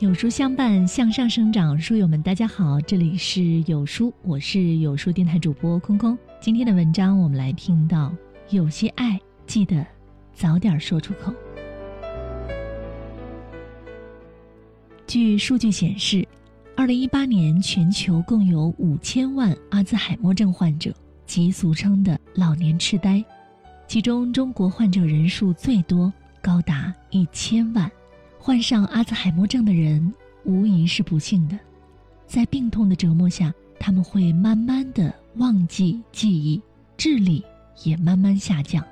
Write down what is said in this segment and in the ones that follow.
有书相伴，向上生长。书友们，大家好，这里是有书，我是有书电台主播空空。今天的文章，我们来听到有些爱，记得早点说出口。据数据显示，二零一八年全球共有五千万阿兹海默症患者，即俗称的老年痴呆，其中中国患者人数最多，高达一千万。患上阿兹海默症的人无疑是不幸的，在病痛的折磨下，他们会慢慢的忘记记忆，智力也慢慢下降，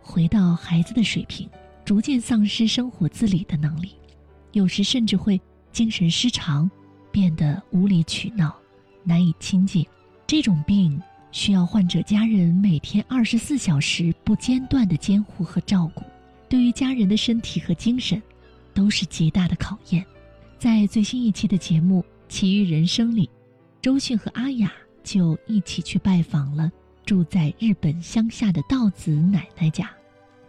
回到孩子的水平，逐渐丧失生活自理的能力，有时甚至会精神失常，变得无理取闹，难以亲近。这种病需要患者家人每天二十四小时不间断的监护和照顾，对于家人的身体和精神。都是极大的考验。在最新一期的节目《奇遇人生》里，周迅和阿雅就一起去拜访了住在日本乡下的稻子奶奶家。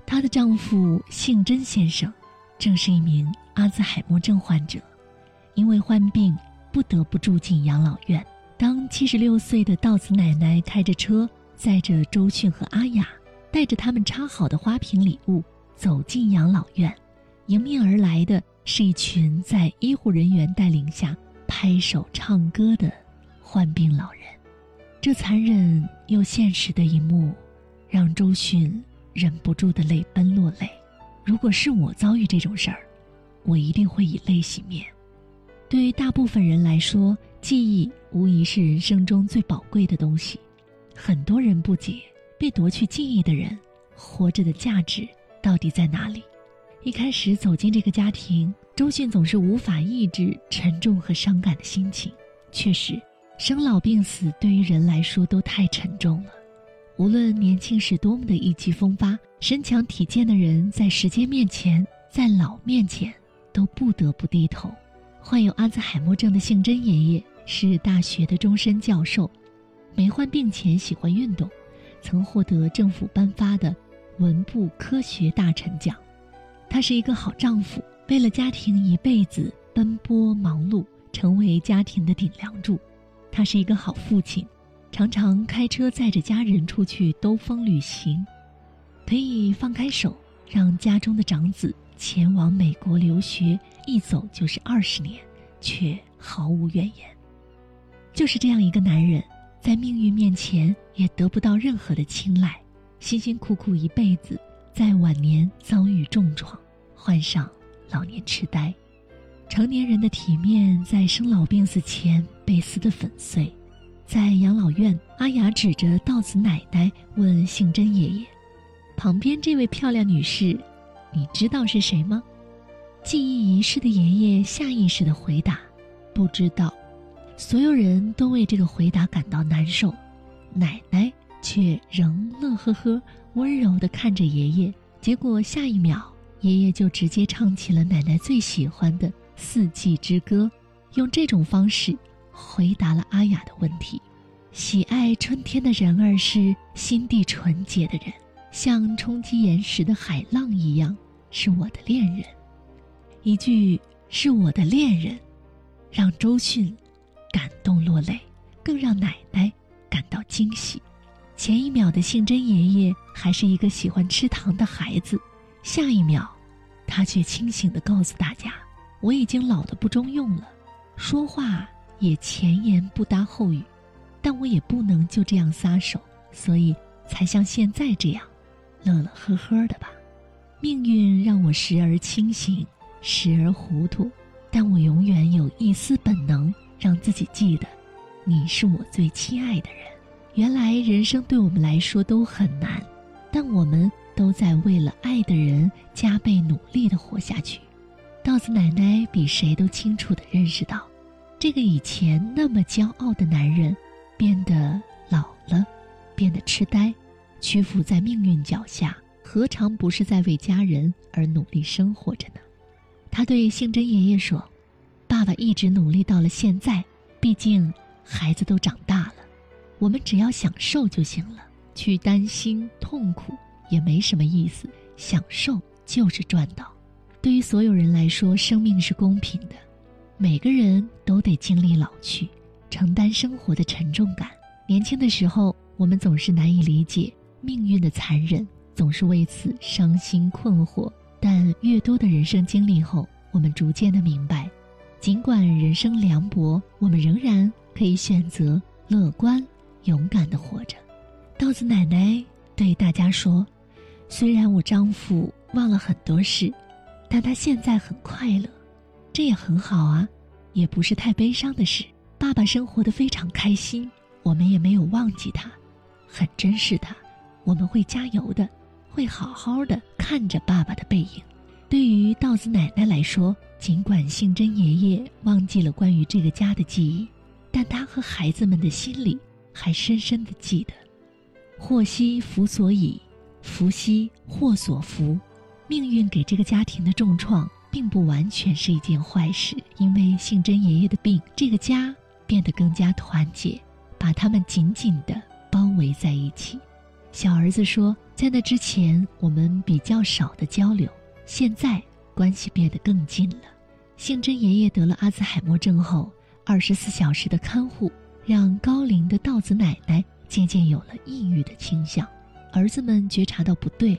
她的丈夫幸真先生，正是一名阿兹海默症患者，因为患病不得不住进养老院。当七十六岁的稻子奶奶开着车载着周迅和阿雅，带着他们插好的花瓶礼物走进养老院。迎面而来的是一群在医护人员带领下拍手唱歌的患病老人，这残忍又现实的一幕，让周迅忍不住的泪奔落泪。如果是我遭遇这种事儿，我一定会以泪洗面。对于大部分人来说，记忆无疑是人生中最宝贵的东西。很多人不解，被夺去记忆的人，活着的价值到底在哪里？一开始走进这个家庭，周迅总是无法抑制沉重和伤感的心情。确实，生老病死对于人来说都太沉重了。无论年轻时多么的意气风发、身强体健的人，在时间面前，在老面前，都不得不低头。患有阿兹海默症的姓甄爷爷是大学的终身教授，没患病前喜欢运动，曾获得政府颁发的文部科学大臣奖。他是一个好丈夫，为了家庭一辈子奔波忙碌，成为家庭的顶梁柱。他是一个好父亲，常常开车载着家人出去兜风旅行，可以放开手让家中的长子前往美国留学，一走就是二十年，却毫无怨言。就是这样一个男人，在命运面前也得不到任何的青睐，辛辛苦苦一辈子。在晚年遭遇重创，患上老年痴呆，成年人的体面在生老病死前被撕得粉碎。在养老院，阿雅指着稻子奶奶问姓甄爷爷：“旁边这位漂亮女士，你知道是谁吗？”记忆遗失的爷爷下意识的回答：“不知道。”所有人都为这个回答感到难受，奶奶却仍乐呵呵。温柔地看着爷爷，结果下一秒，爷爷就直接唱起了奶奶最喜欢的《四季之歌》，用这种方式回答了阿雅的问题。喜爱春天的人儿是心地纯洁的人，像冲击岩石的海浪一样，是我的恋人。一句“是我的恋人”，让周迅感动落泪，更让奶奶感到惊喜。前一秒的姓甄爷爷还是一个喜欢吃糖的孩子，下一秒，他却清醒地告诉大家：“我已经老得不中用了，说话也前言不搭后语，但我也不能就这样撒手，所以才像现在这样，乐乐呵呵的吧。命运让我时而清醒，时而糊涂，但我永远有一丝本能，让自己记得，你是我最亲爱的人。”原来人生对我们来说都很难，但我们都在为了爱的人加倍努力的活下去。稻子奶奶比谁都清楚的认识到，这个以前那么骄傲的男人，变得老了，变得痴呆，屈服在命运脚下，何尝不是在为家人而努力生活着呢？他对姓甄爷爷说：“爸爸一直努力到了现在，毕竟孩子都长。”我们只要享受就行了，去担心痛苦也没什么意思。享受就是赚到。对于所有人来说，生命是公平的，每个人都得经历老去，承担生活的沉重感。年轻的时候，我们总是难以理解命运的残忍，总是为此伤心困惑。但越多的人生经历后，我们逐渐的明白，尽管人生凉薄，我们仍然可以选择乐观、勇敢的活着。稻子奶奶对大家说：“虽然我丈夫忘了很多事，但他现在很快乐，这也很好啊，也不是太悲伤的事。爸爸生活的非常开心，我们也没有忘记他，很珍视他。我们会加油的，会好好的看着爸爸的背影。”对于稻子奶奶来说，尽管杏珍爷爷忘记了关于这个家的记忆，但他和孩子们的心里还深深的记得。祸兮福所倚，福兮祸所伏。命运给这个家庭的重创，并不完全是一件坏事。因为杏珍爷爷的病，这个家变得更加团结，把他们紧紧地包围在一起。小儿子说：“在那之前，我们比较少的交流，现在关系变得更近了。”杏珍爷爷得了阿兹海默症后，二十四小时的看护让高龄的稻子奶奶。渐渐有了抑郁的倾向，儿子们觉察到不对，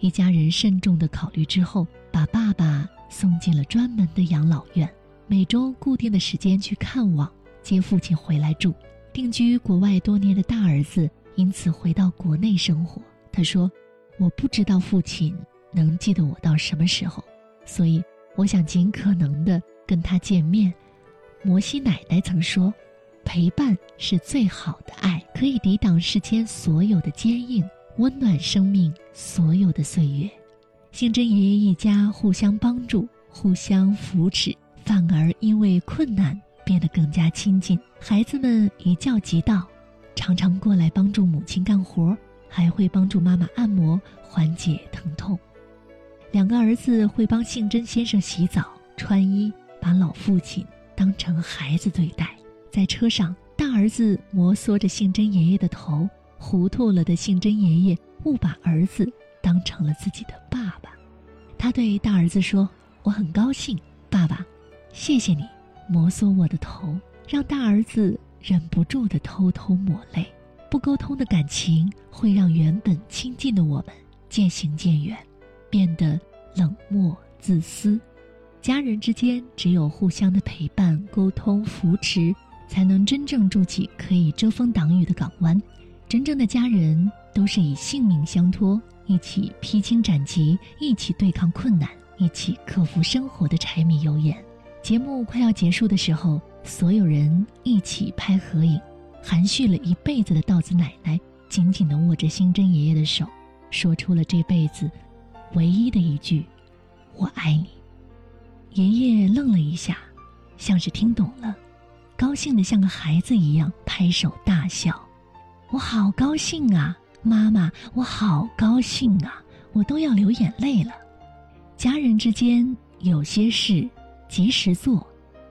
一家人慎重的考虑之后，把爸爸送进了专门的养老院，每周固定的时间去看望，接父亲回来住。定居国外多年的大儿子因此回到国内生活。他说：“我不知道父亲能记得我到什么时候，所以我想尽可能的跟他见面。”摩西奶奶曾说。陪伴是最好的爱，可以抵挡世间所有的坚硬，温暖生命所有的岁月。杏珍爷爷一家互相帮助，互相扶持，反而因为困难变得更加亲近。孩子们一叫即到，常常过来帮助母亲干活，还会帮助妈妈按摩，缓解疼痛。两个儿子会帮杏珍先生洗澡、穿衣，把老父亲当成孩子对待。在车上，大儿子摩挲着杏珍爷爷的头，糊涂了的杏珍爷爷误把儿子当成了自己的爸爸。他对大儿子说：“我很高兴，爸爸，谢谢你摩挲我的头。”让大儿子忍不住的偷偷抹泪。不沟通的感情会让原本亲近的我们渐行渐远，变得冷漠自私。家人之间只有互相的陪伴、沟通、扶持。才能真正筑起可以遮风挡雨的港湾。真正的家人都是以性命相托，一起披荆斩棘，一起对抗困难，一起克服生活的柴米油盐。节目快要结束的时候，所有人一起拍合影，含蓄了一辈子的稻子奶奶紧紧地握着新珍爷爷的手，说出了这辈子唯一的一句：“我爱你。”爷爷愣了一下，像是听懂了。高兴的像个孩子一样拍手大笑，我好高兴啊，妈妈，我好高兴啊，我都要流眼泪了。家人之间有些事及时做，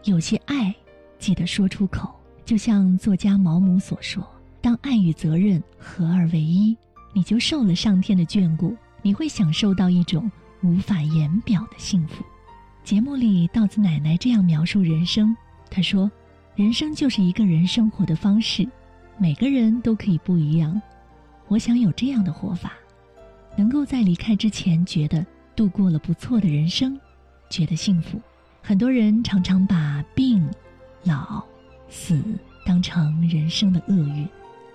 有些爱记得说出口。就像作家毛姆所说：“当爱与责任合二为一，你就受了上天的眷顾，你会享受到一种无法言表的幸福。”节目里，稻子奶奶这样描述人生，她说。人生就是一个人生活的方式，每个人都可以不一样。我想有这样的活法，能够在离开之前觉得度过了不错的人生，觉得幸福。很多人常常把病、老、死当成人生的厄运，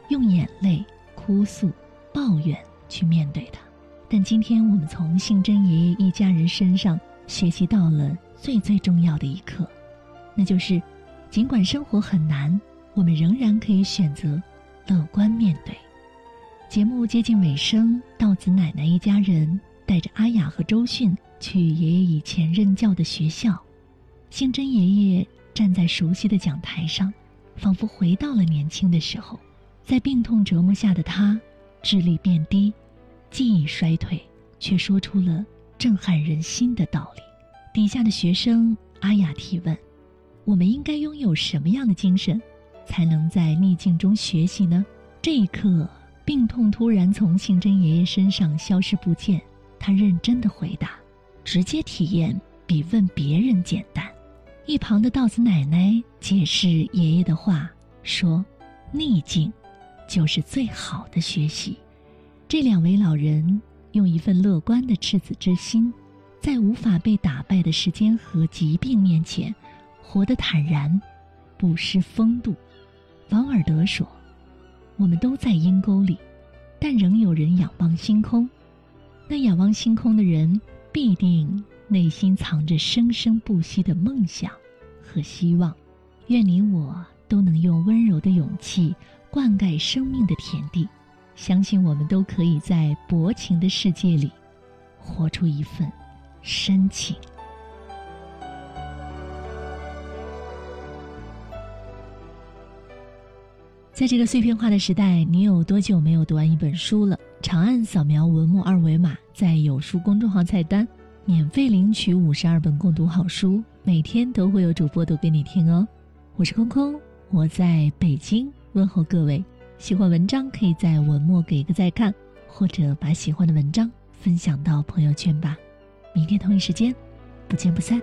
用眼泪、哭诉、抱怨去面对它。但今天我们从信真爷爷一家人身上学习到了最最重要的一课，那就是。尽管生活很难，我们仍然可以选择乐观面对。节目接近尾声，稻子奶奶一家人带着阿雅和周迅去爷爷以前任教的学校。星真爷爷站在熟悉的讲台上，仿佛回到了年轻的时候。在病痛折磨下的他，智力变低，记忆衰退，却说出了震撼人心的道理。底下的学生阿雅提问。我们应该拥有什么样的精神，才能在逆境中学习呢？这一刻，病痛突然从信真爷爷身上消失不见。他认真的回答：“直接体验比问别人简单。一旁的稻子奶奶解释爷爷的话，说：“逆境，就是最好的学习。”这两位老人用一份乐观的赤子之心，在无法被打败的时间和疾病面前，活得坦然，不失风度。王尔德说：“我们都在阴沟里，但仍有人仰望星空。那仰望星空的人，必定。”内心藏着生生不息的梦想和希望，愿你我都能用温柔的勇气灌溉生命的田地，相信我们都可以在薄情的世界里活出一份深情。在这个碎片化的时代，你有多久没有读完一本书了？长按扫描文末二维码，在有书公众号菜单。免费领取五十二本共读好书，每天都会有主播读给你听哦。我是空空，我在北京问候各位。喜欢文章可以在文末给一个再看，或者把喜欢的文章分享到朋友圈吧。明天同一时间，不见不散。